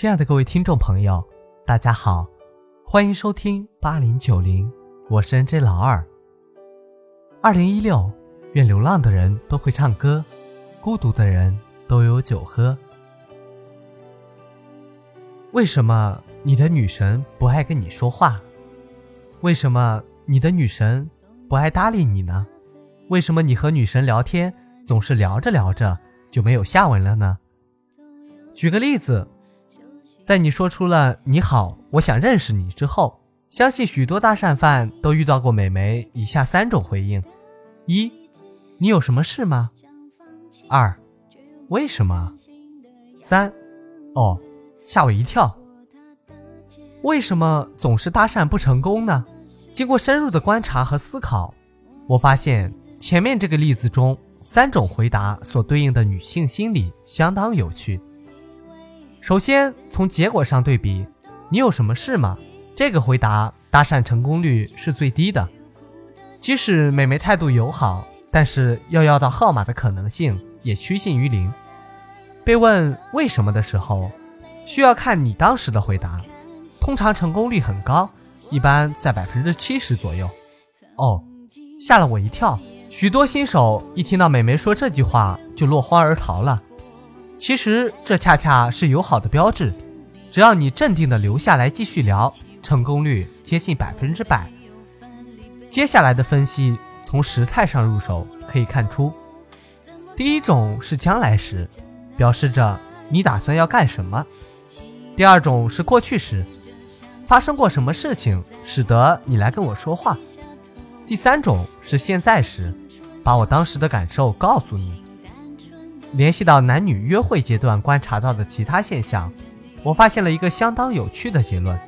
亲爱的各位听众朋友，大家好，欢迎收听八零九零，我是 NJ 老二。二零一六，愿流浪的人都会唱歌，孤独的人都有酒喝。为什么你的女神不爱跟你说话？为什么你的女神不爱搭理你呢？为什么你和女神聊天总是聊着聊着就没有下文了呢？举个例子。在你说出了“你好，我想认识你”之后，相信许多搭讪犯都遇到过美眉以下三种回应：一，你有什么事吗？二，为什么？三，哦，吓我一跳。为什么总是搭讪不成功呢？经过深入的观察和思考，我发现前面这个例子中三种回答所对应的女性心理相当有趣。首先，从结果上对比，你有什么事吗？这个回答搭讪成功率是最低的。即使美眉态度友好，但是要要到号码的可能性也趋近于零。被问为什么的时候，需要看你当时的回答，通常成功率很高，一般在百分之七十左右。哦，吓了我一跳。许多新手一听到美眉说这句话，就落荒而逃了。其实这恰恰是友好的标志，只要你镇定的留下来继续聊，成功率接近百分之百。接下来的分析从时态上入手，可以看出，第一种是将来时，表示着你打算要干什么；第二种是过去时，发生过什么事情使得你来跟我说话；第三种是现在时，把我当时的感受告诉你。联系到男女约会阶段观察到的其他现象，我发现了一个相当有趣的结论：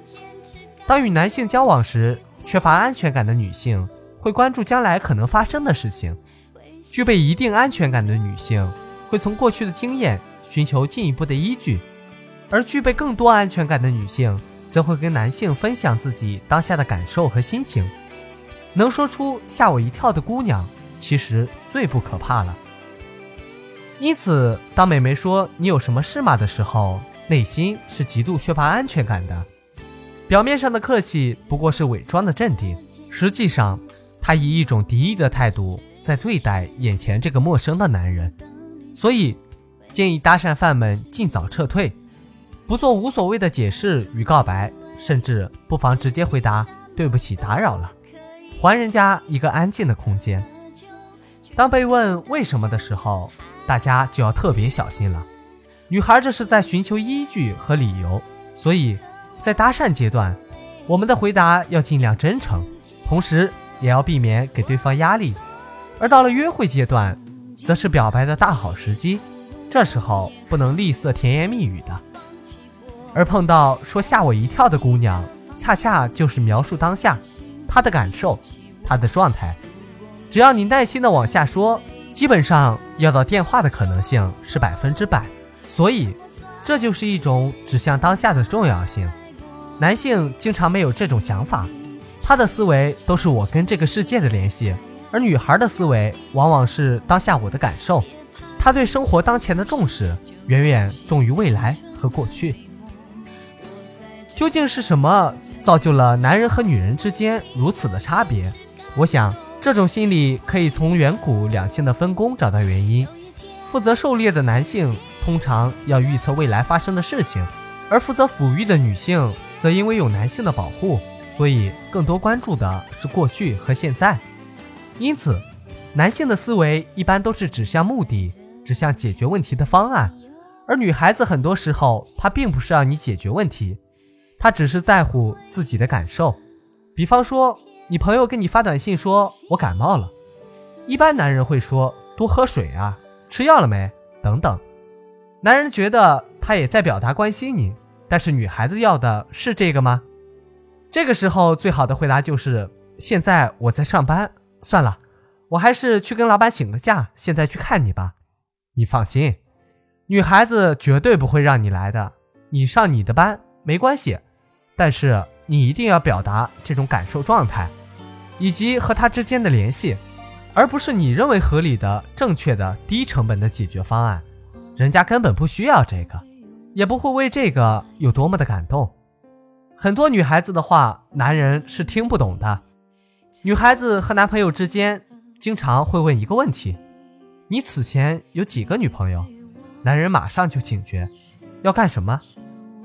当与男性交往时，缺乏安全感的女性会关注将来可能发生的事情；具备一定安全感的女性会从过去的经验寻求进一步的依据；而具备更多安全感的女性则会跟男性分享自己当下的感受和心情。能说出吓我一跳的姑娘，其实最不可怕了。因此，当美眉说“你有什么事吗”的时候，内心是极度缺乏安全感的。表面上的客气不过是伪装的镇定，实际上，她以一种敌意的态度在对待眼前这个陌生的男人。所以，建议搭讪犯们尽早撤退，不做无所谓的解释与告白，甚至不妨直接回答“对不起，打扰了”，还人家一个安静的空间。当被问为什么的时候，大家就要特别小心了，女孩这是在寻求依据和理由，所以在搭讪阶段，我们的回答要尽量真诚，同时也要避免给对方压力。而到了约会阶段，则是表白的大好时机，这时候不能吝啬甜言蜜语的。而碰到说吓我一跳的姑娘，恰恰就是描述当下她的感受，她的状态，只要你耐心的往下说。基本上要到电话的可能性是百分之百，所以这就是一种指向当下的重要性。男性经常没有这种想法，他的思维都是我跟这个世界的联系，而女孩的思维往往是当下我的感受。他对生活当前的重视远远重于未来和过去。究竟是什么造就了男人和女人之间如此的差别？我想。这种心理可以从远古两性的分工找到原因。负责狩猎的男性通常要预测未来发生的事情，而负责抚育的女性则因为有男性的保护，所以更多关注的是过去和现在。因此，男性的思维一般都是指向目的，指向解决问题的方案，而女孩子很多时候她并不是让你解决问题，她只是在乎自己的感受。比方说。你朋友给你发短信说：“我感冒了。”一般男人会说：“多喝水啊，吃药了没？”等等。男人觉得他也在表达关心你，但是女孩子要的是这个吗？这个时候最好的回答就是：“现在我在上班，算了，我还是去跟老板请个假，现在去看你吧。”你放心，女孩子绝对不会让你来的。你上你的班没关系，但是你一定要表达这种感受状态。以及和他之间的联系，而不是你认为合理的、正确的、低成本的解决方案，人家根本不需要这个。也不会为这个有多么的感动。很多女孩子的话，男人是听不懂的。女孩子和男朋友之间，经常会问一个问题：“你此前有几个女朋友？”男人马上就警觉，要干什么？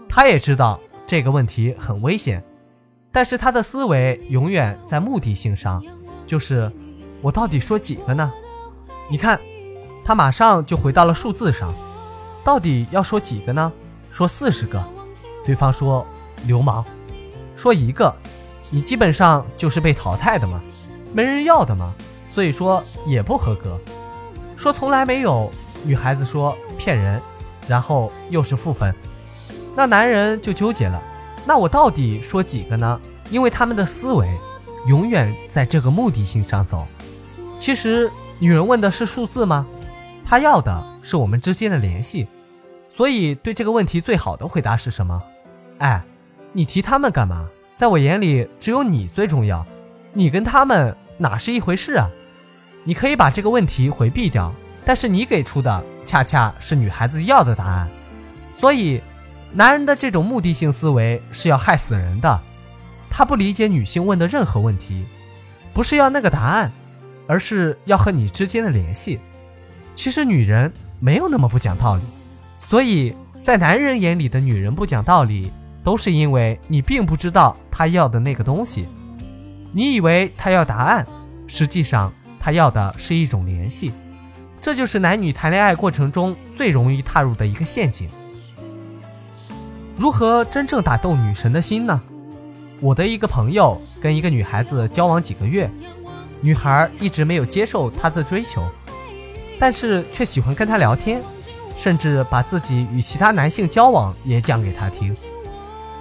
他也知道这个问题很危险，但是他的思维永远在目的性上，就是我到底说几个呢？你看，他马上就回到了数字上，到底要说几个呢？说四十个，对方说流氓，说一个。你基本上就是被淘汰的嘛，没人要的嘛，所以说也不合格。说从来没有，女孩子说骗人，然后又是负分，那男人就纠结了。那我到底说几个呢？因为他们的思维永远在这个目的性上走。其实女人问的是数字吗？她要的是我们之间的联系。所以对这个问题最好的回答是什么？哎，你提他们干嘛？在我眼里，只有你最重要，你跟他们哪是一回事啊？你可以把这个问题回避掉，但是你给出的恰恰是女孩子要的答案，所以，男人的这种目的性思维是要害死人的。他不理解女性问的任何问题，不是要那个答案，而是要和你之间的联系。其实女人没有那么不讲道理，所以在男人眼里的女人不讲道理。都是因为你并不知道他要的那个东西，你以为他要答案，实际上他要的是一种联系，这就是男女谈恋爱过程中最容易踏入的一个陷阱。如何真正打动女神的心呢？我的一个朋友跟一个女孩子交往几个月，女孩一直没有接受他的追求，但是却喜欢跟他聊天，甚至把自己与其他男性交往也讲给他听。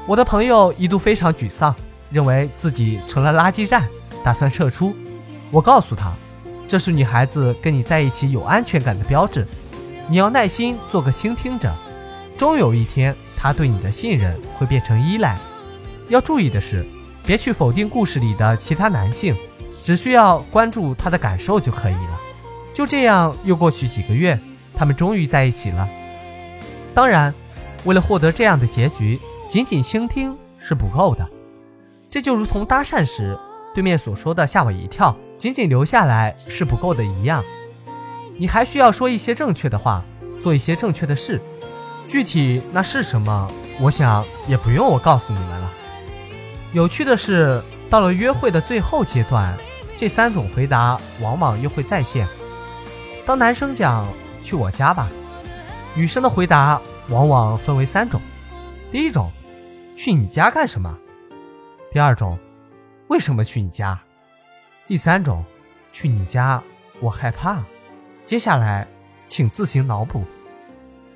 我的朋友一度非常沮丧，认为自己成了垃圾站，打算撤出。我告诉他，这是女孩子跟你在一起有安全感的标志，你要耐心做个倾听者，终有一天他对你的信任会变成依赖。要注意的是，别去否定故事里的其他男性，只需要关注他的感受就可以了。就这样，又过去几个月，他们终于在一起了。当然，为了获得这样的结局。仅仅倾听是不够的，这就如同搭讪时对面所说的“吓我一跳”，仅仅留下来是不够的一样。你还需要说一些正确的话，做一些正确的事。具体那是什么，我想也不用我告诉你们了。有趣的是，到了约会的最后阶段，这三种回答往往又会再现。当男生讲“去我家吧”，女生的回答往往分为三种。第一种，去你家干什么？第二种，为什么去你家？第三种，去你家我害怕。接下来，请自行脑补。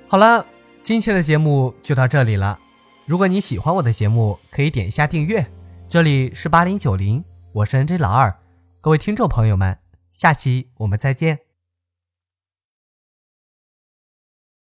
好了，今天的节目就到这里了。如果你喜欢我的节目，可以点一下订阅。这里是八零九零，我是 NJ 老二。各位听众朋友们，下期我们再见。